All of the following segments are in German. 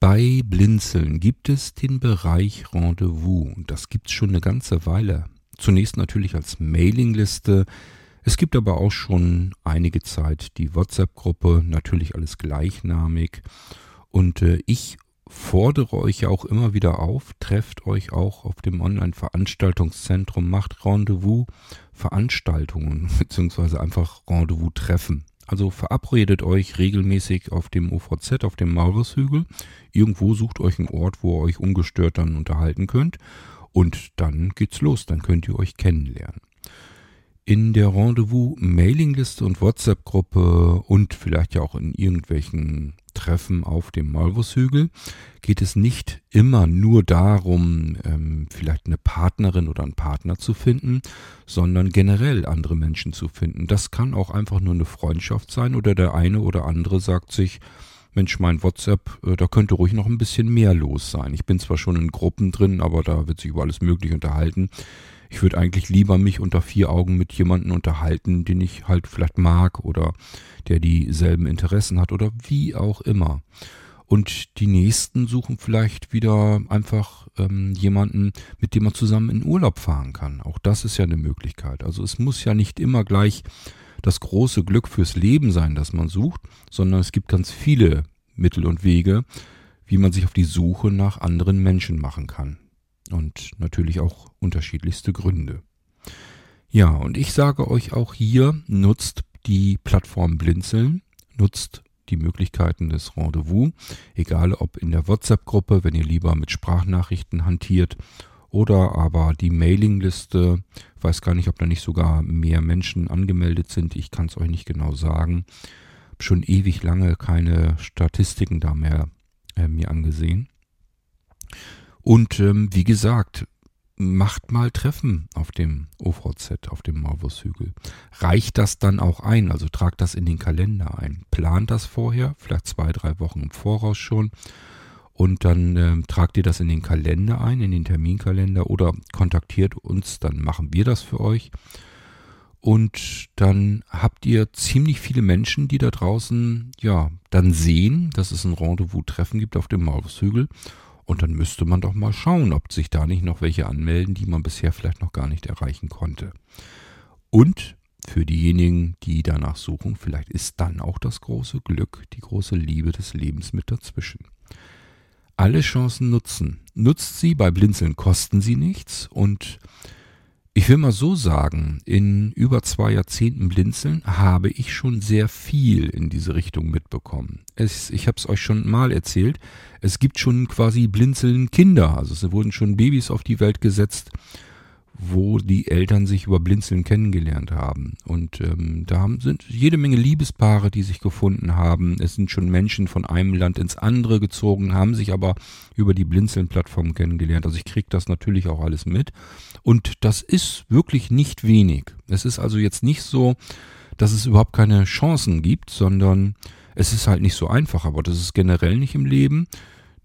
Bei Blinzeln gibt es den Bereich Rendezvous das gibt's schon eine ganze Weile. Zunächst natürlich als Mailingliste. Es gibt aber auch schon einige Zeit die WhatsApp-Gruppe, natürlich alles gleichnamig. Und äh, ich fordere euch ja auch immer wieder auf, trefft euch auch auf dem Online-Veranstaltungszentrum, macht Rendezvous-Veranstaltungen, beziehungsweise einfach Rendezvous-Treffen. Also verabredet euch regelmäßig auf dem OVZ, auf dem Maurishügel. Irgendwo sucht euch einen Ort, wo ihr euch ungestört dann unterhalten könnt. Und dann geht's los, dann könnt ihr euch kennenlernen. In der Rendezvous-Mailingliste und WhatsApp-Gruppe und vielleicht ja auch in irgendwelchen Treffen auf dem Malvushügel geht es nicht immer nur darum, ähm, vielleicht eine Partnerin oder einen Partner zu finden, sondern generell andere Menschen zu finden. Das kann auch einfach nur eine Freundschaft sein oder der eine oder andere sagt sich, Mensch, mein WhatsApp, äh, da könnte ruhig noch ein bisschen mehr los sein. Ich bin zwar schon in Gruppen drin, aber da wird sich über alles Mögliche unterhalten. Ich würde eigentlich lieber mich unter vier Augen mit jemandem unterhalten, den ich halt vielleicht mag oder der dieselben Interessen hat oder wie auch immer. Und die nächsten suchen vielleicht wieder einfach ähm, jemanden, mit dem man zusammen in Urlaub fahren kann. Auch das ist ja eine Möglichkeit. Also es muss ja nicht immer gleich das große Glück fürs Leben sein, das man sucht, sondern es gibt ganz viele Mittel und Wege, wie man sich auf die Suche nach anderen Menschen machen kann. Und natürlich auch unterschiedlichste Gründe. Ja, und ich sage euch auch hier, nutzt die Plattform Blinzeln, nutzt die Möglichkeiten des Rendezvous, egal ob in der WhatsApp-Gruppe, wenn ihr lieber mit Sprachnachrichten hantiert, oder aber die Mailingliste, weiß gar nicht, ob da nicht sogar mehr Menschen angemeldet sind, ich kann es euch nicht genau sagen. Schon ewig lange keine Statistiken da mehr äh, mir angesehen. Und ähm, wie gesagt, macht mal Treffen auf dem OVZ, auf dem Maulwurfshügel. Reicht das dann auch ein, also tragt das in den Kalender ein. Plant das vorher, vielleicht zwei, drei Wochen im Voraus schon. Und dann äh, tragt ihr das in den Kalender ein, in den Terminkalender oder kontaktiert uns, dann machen wir das für euch. Und dann habt ihr ziemlich viele Menschen, die da draußen, ja, dann sehen, dass es ein Rendezvous-Treffen gibt auf dem Maulwurfshügel und dann müsste man doch mal schauen, ob sich da nicht noch welche anmelden, die man bisher vielleicht noch gar nicht erreichen konnte. Und für diejenigen, die danach suchen, vielleicht ist dann auch das große Glück, die große Liebe des Lebens mit dazwischen. Alle Chancen nutzen. Nutzt sie, bei Blinzeln kosten sie nichts und ich will mal so sagen, in über zwei Jahrzehnten Blinzeln habe ich schon sehr viel in diese Richtung mitbekommen. Es, ich habe es euch schon mal erzählt, es gibt schon quasi Blinzeln Kinder, also es wurden schon Babys auf die Welt gesetzt, wo die Eltern sich über Blinzeln kennengelernt haben. Und ähm, da haben, sind jede Menge Liebespaare, die sich gefunden haben. Es sind schon Menschen von einem Land ins andere gezogen, haben sich aber über die Blinzeln-Plattform kennengelernt. Also ich kriege das natürlich auch alles mit. Und das ist wirklich nicht wenig. Es ist also jetzt nicht so, dass es überhaupt keine Chancen gibt, sondern es ist halt nicht so einfach. Aber das ist generell nicht im Leben.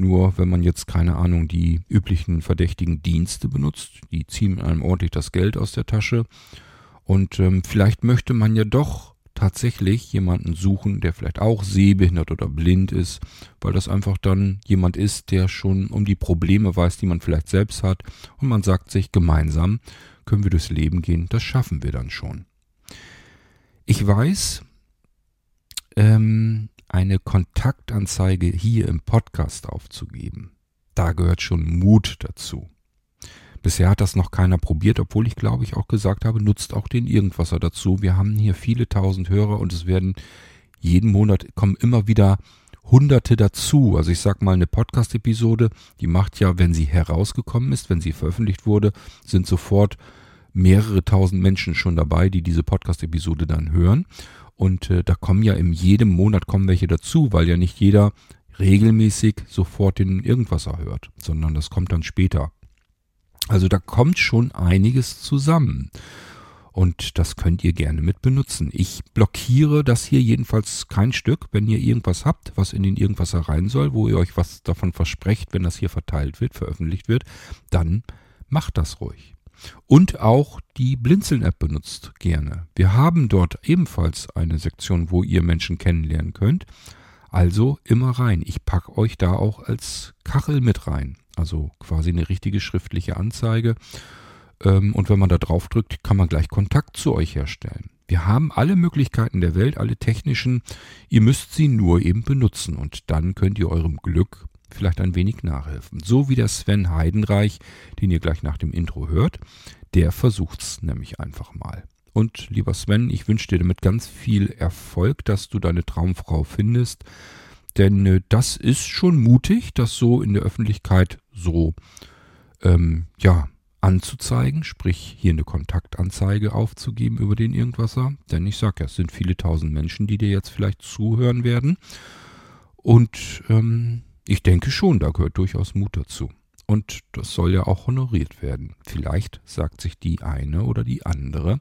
Nur wenn man jetzt keine Ahnung die üblichen verdächtigen Dienste benutzt, die ziehen einem ordentlich das Geld aus der Tasche. Und ähm, vielleicht möchte man ja doch tatsächlich jemanden suchen, der vielleicht auch sehbehindert oder blind ist, weil das einfach dann jemand ist, der schon um die Probleme weiß, die man vielleicht selbst hat. Und man sagt sich, gemeinsam können wir durchs Leben gehen, das schaffen wir dann schon. Ich weiß, ähm, eine Kontaktanzeige hier im Podcast aufzugeben. Da gehört schon Mut dazu. Bisher hat das noch keiner probiert, obwohl ich glaube ich auch gesagt habe, nutzt auch den Irgendwasser dazu. Wir haben hier viele tausend Hörer und es werden jeden Monat kommen immer wieder Hunderte dazu. Also ich sag mal, eine Podcast-Episode, die macht ja, wenn sie herausgekommen ist, wenn sie veröffentlicht wurde, sind sofort mehrere tausend Menschen schon dabei, die diese Podcast-Episode dann hören. Und äh, da kommen ja in jedem Monat kommen welche dazu, weil ja nicht jeder regelmäßig sofort den Irgendwasser hört, sondern das kommt dann später. Also da kommt schon einiges zusammen. Und das könnt ihr gerne mit benutzen. Ich blockiere das hier jedenfalls kein Stück. Wenn ihr irgendwas habt, was in den Irgendwasser rein soll, wo ihr euch was davon versprecht, wenn das hier verteilt wird, veröffentlicht wird, dann macht das ruhig. Und auch die Blinzeln-App benutzt gerne. Wir haben dort ebenfalls eine Sektion, wo ihr Menschen kennenlernen könnt. Also immer rein. Ich packe euch da auch als Kachel mit rein. Also quasi eine richtige schriftliche Anzeige. Ähm, und wenn man da drauf drückt, kann man gleich Kontakt zu euch herstellen. Wir haben alle Möglichkeiten der Welt, alle technischen. Ihr müsst sie nur eben benutzen und dann könnt ihr eurem Glück vielleicht ein wenig nachhelfen. So wie der Sven Heidenreich, den ihr gleich nach dem Intro hört, der versucht's nämlich einfach mal. Und lieber Sven, ich wünsche dir damit ganz viel Erfolg, dass du deine Traumfrau findest. Denn äh, das ist schon mutig, das so in der Öffentlichkeit so ähm, ja, anzuzeigen, sprich hier eine Kontaktanzeige aufzugeben über den Irgendwasser. Denn ich sage ja, es sind viele tausend Menschen, die dir jetzt vielleicht zuhören werden. Und ähm, ich denke schon, da gehört durchaus Mut dazu. Und das soll ja auch honoriert werden. Vielleicht sagt sich die eine oder die andere,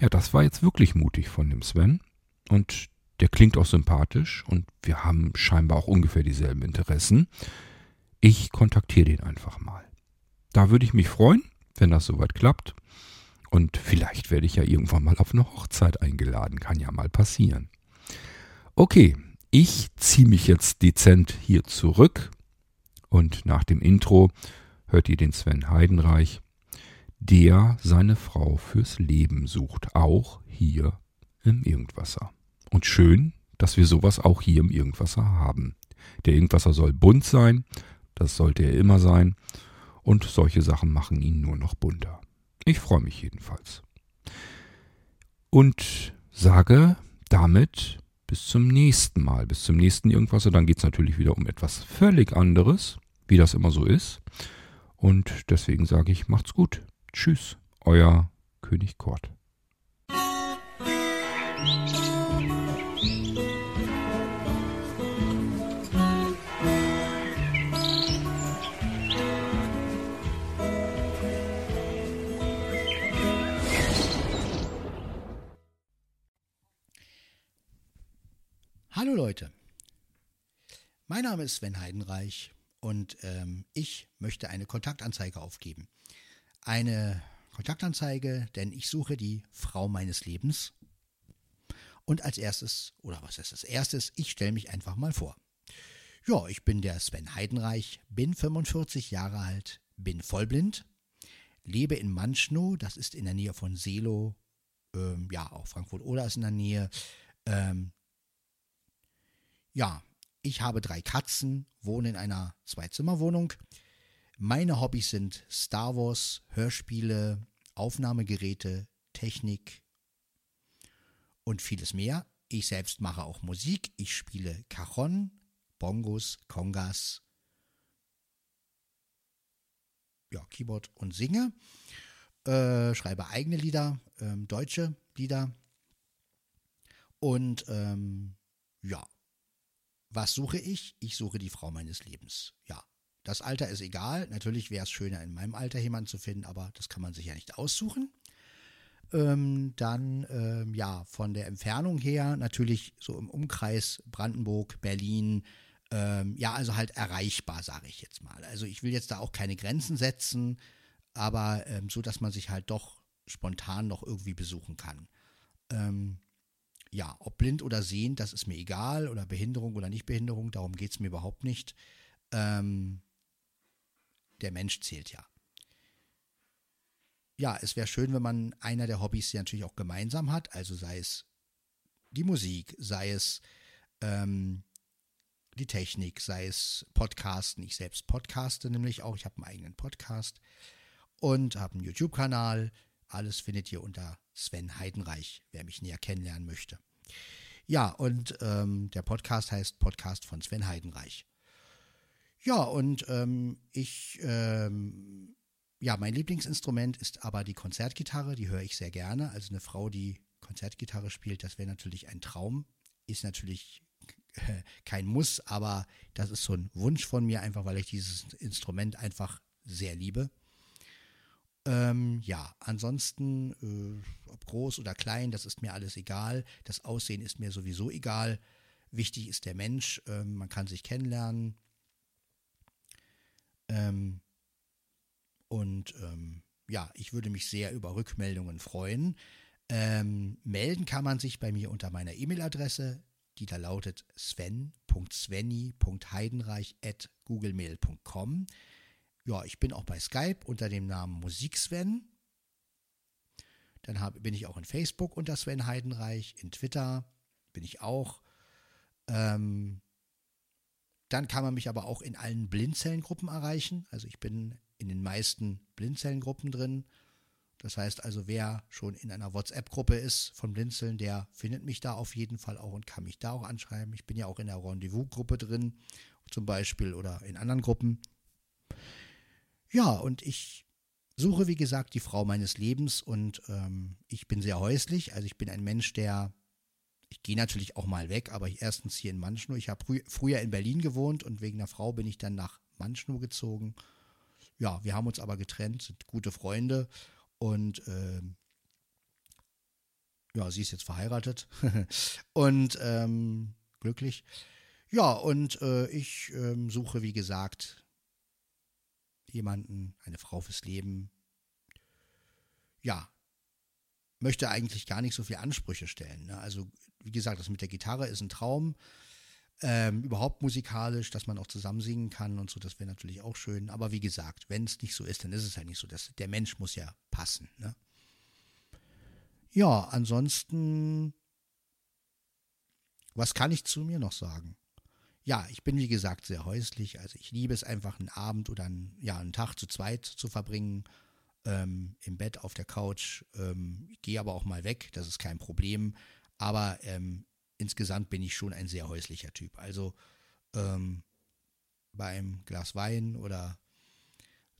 ja, das war jetzt wirklich mutig von dem Sven. Und der klingt auch sympathisch und wir haben scheinbar auch ungefähr dieselben Interessen. Ich kontaktiere den einfach mal. Da würde ich mich freuen, wenn das soweit klappt. Und vielleicht werde ich ja irgendwann mal auf eine Hochzeit eingeladen. Kann ja mal passieren. Okay, ich ziehe mich jetzt dezent hier zurück. Und nach dem Intro hört ihr den Sven Heidenreich, der seine Frau fürs Leben sucht. Auch hier im Irgendwasser. Und schön, dass wir sowas auch hier im Irgendwasser haben. Der Irgendwasser soll bunt sein. Das sollte er immer sein und solche Sachen machen ihn nur noch bunter. Ich freue mich jedenfalls. Und sage damit bis zum nächsten Mal, bis zum nächsten irgendwas. Und dann geht es natürlich wieder um etwas völlig anderes, wie das immer so ist. Und deswegen sage ich, macht's gut. Tschüss, euer König Kort. Hallo Leute, mein Name ist Sven Heidenreich und ähm, ich möchte eine Kontaktanzeige aufgeben. Eine Kontaktanzeige, denn ich suche die Frau meines Lebens. Und als erstes, oder was ist als erstes, ich stelle mich einfach mal vor. Ja, ich bin der Sven Heidenreich, bin 45 Jahre alt, bin vollblind, lebe in Manschnow, das ist in der Nähe von Selo, ähm, ja, auch Frankfurt oder ist in der Nähe. Ähm, ja, ich habe drei Katzen, wohne in einer Zweizimmerwohnung. Meine Hobbys sind Star Wars, Hörspiele, Aufnahmegeräte, Technik und vieles mehr. Ich selbst mache auch Musik. Ich spiele Cajon, Bongos, Congas, ja, Keyboard und singe. Äh, schreibe eigene Lieder, ähm, deutsche Lieder. Und ähm, ja, was suche ich? Ich suche die Frau meines Lebens. Ja, das Alter ist egal. Natürlich wäre es schöner, in meinem Alter jemanden zu finden, aber das kann man sich ja nicht aussuchen. Ähm, dann, ähm, ja, von der Entfernung her natürlich so im Umkreis Brandenburg, Berlin, ähm, ja, also halt erreichbar, sage ich jetzt mal. Also ich will jetzt da auch keine Grenzen setzen, aber ähm, so, dass man sich halt doch spontan noch irgendwie besuchen kann. Ähm, ja, ob blind oder sehend, das ist mir egal, oder Behinderung oder Nichtbehinderung, darum geht es mir überhaupt nicht. Ähm, der Mensch zählt ja. Ja, es wäre schön, wenn man einer der Hobbys ja natürlich auch gemeinsam hat, also sei es die Musik, sei es ähm, die Technik, sei es Podcasten. Ich selbst podcaste nämlich auch, ich habe einen eigenen Podcast und habe einen YouTube-Kanal. Alles findet ihr unter Sven Heidenreich, wer mich näher kennenlernen möchte. Ja, und ähm, der Podcast heißt Podcast von Sven Heidenreich. Ja, und ähm, ich, ähm, ja, mein Lieblingsinstrument ist aber die Konzertgitarre, die höre ich sehr gerne. Also eine Frau, die Konzertgitarre spielt, das wäre natürlich ein Traum. Ist natürlich kein Muss, aber das ist so ein Wunsch von mir, einfach weil ich dieses Instrument einfach sehr liebe. Ähm, ja, ansonsten, äh, ob groß oder klein, das ist mir alles egal. Das Aussehen ist mir sowieso egal. Wichtig ist der Mensch. Ähm, man kann sich kennenlernen. Ähm, und ähm, ja, ich würde mich sehr über Rückmeldungen freuen. Ähm, melden kann man sich bei mir unter meiner E-Mail-Adresse die da lautet sven.svenny.heidenreich.googlemail.com. Ja, ich bin auch bei Skype unter dem Namen Musiksven. Dann hab, bin ich auch in Facebook unter Sven Heidenreich, in Twitter bin ich auch. Ähm, dann kann man mich aber auch in allen Blindzellengruppen erreichen. Also ich bin in den meisten Blindzellengruppen drin. Das heißt also, wer schon in einer WhatsApp-Gruppe ist von Blinzeln, der findet mich da auf jeden Fall auch und kann mich da auch anschreiben. Ich bin ja auch in der Rendezvous-Gruppe drin, zum Beispiel, oder in anderen Gruppen. Ja, und ich suche, wie gesagt, die Frau meines Lebens und ähm, ich bin sehr häuslich. Also ich bin ein Mensch, der, ich gehe natürlich auch mal weg, aber ich erstens hier in Manschnow. Ich habe frü früher in Berlin gewohnt und wegen der Frau bin ich dann nach Manschnow gezogen. Ja, wir haben uns aber getrennt, sind gute Freunde und äh, ja, sie ist jetzt verheiratet und ähm, glücklich. Ja, und äh, ich ähm, suche, wie gesagt, jemanden, eine Frau fürs Leben. Ja, möchte eigentlich gar nicht so viele Ansprüche stellen. Ne? Also, wie gesagt, das mit der Gitarre ist ein Traum. Ähm, überhaupt musikalisch, dass man auch zusammen singen kann und so, das wäre natürlich auch schön. Aber wie gesagt, wenn es nicht so ist, dann ist es halt nicht so. Das, der Mensch muss ja passen. Ne? Ja, ansonsten, was kann ich zu mir noch sagen? Ja, ich bin wie gesagt sehr häuslich. Also ich liebe es einfach, einen Abend oder einen, ja, einen Tag zu zweit zu verbringen. Ähm, Im Bett, auf der Couch. Ähm, ich gehe aber auch mal weg, das ist kein Problem. Aber ähm, insgesamt bin ich schon ein sehr häuslicher Typ. Also ähm, beim Glas Wein oder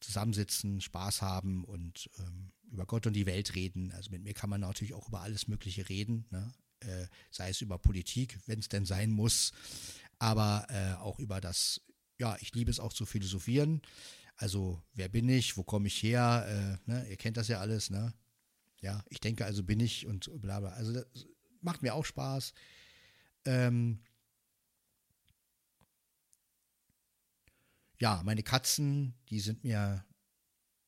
zusammensitzen, Spaß haben und ähm, über Gott und die Welt reden. Also mit mir kann man natürlich auch über alles Mögliche reden, ne? äh, sei es über Politik, wenn es denn sein muss, aber äh, auch über das, ja, ich liebe es auch zu philosophieren. Also wer bin ich, wo komme ich her, äh, ne? ihr kennt das ja alles, ne? Ja, ich denke also bin ich und bla bla. Also das macht mir auch Spaß. Ähm, ja, meine Katzen, die sind mir,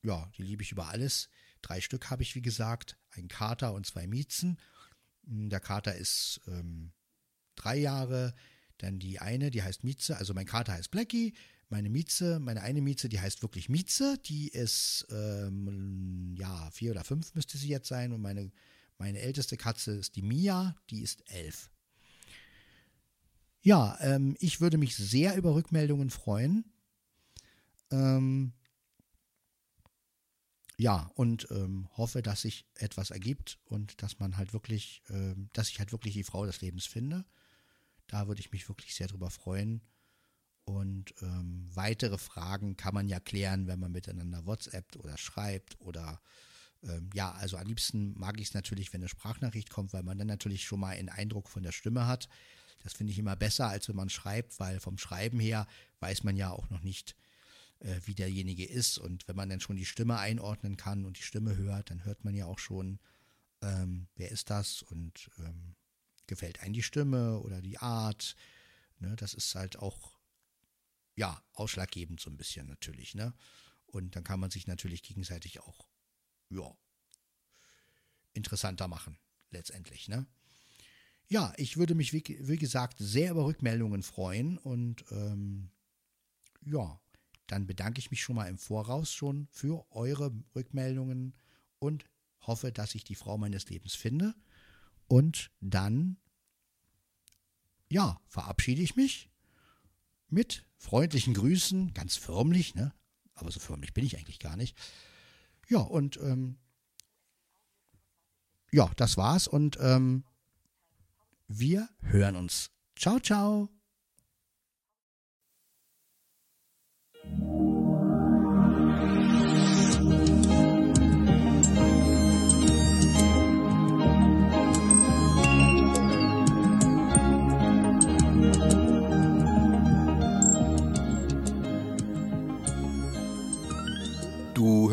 ja, die liebe ich über alles. Drei Stück habe ich, wie gesagt, ein Kater und zwei Miezen. Hm, der Kater ist ähm, drei Jahre, dann die eine, die heißt Mieze, also mein Kater heißt Blackie, meine Mieze, meine eine Mieze, die heißt wirklich Mieze, die ist, ähm, ja, vier oder fünf müsste sie jetzt sein und meine, meine älteste Katze ist die Mia, die ist elf. Ja, ähm, ich würde mich sehr über Rückmeldungen freuen. Ähm, ja, und ähm, hoffe, dass sich etwas ergibt und dass man halt wirklich, ähm, dass ich halt wirklich die Frau des Lebens finde. Da würde ich mich wirklich sehr drüber freuen. Und ähm, weitere Fragen kann man ja klären, wenn man miteinander WhatsApp oder schreibt oder ähm, ja, also am liebsten mag ich es natürlich, wenn eine Sprachnachricht kommt, weil man dann natürlich schon mal einen Eindruck von der Stimme hat. Das finde ich immer besser, als wenn man schreibt, weil vom Schreiben her weiß man ja auch noch nicht, äh, wie derjenige ist. Und wenn man dann schon die Stimme einordnen kann und die Stimme hört, dann hört man ja auch schon, ähm, wer ist das und ähm, gefällt einem die Stimme oder die Art. Ne, das ist halt auch, ja, ausschlaggebend so ein bisschen natürlich. Ne? Und dann kann man sich natürlich gegenseitig auch, ja, interessanter machen, letztendlich. Ne? ja, ich würde mich, wie, wie, gesagt, sehr über Rückmeldungen freuen und ähm, ja, dann bedanke ich mich schon mal im Voraus schon für eure Rückmeldungen und hoffe, dass ich die Frau meines Lebens finde. Und dann, ja, verabschiede ich mich mit freundlichen Grüßen, ganz förmlich, ne? Aber so förmlich bin ich eigentlich gar nicht. Ja, und ähm, ja, das war's. Und ähm, wir hören uns. Ciao, ciao.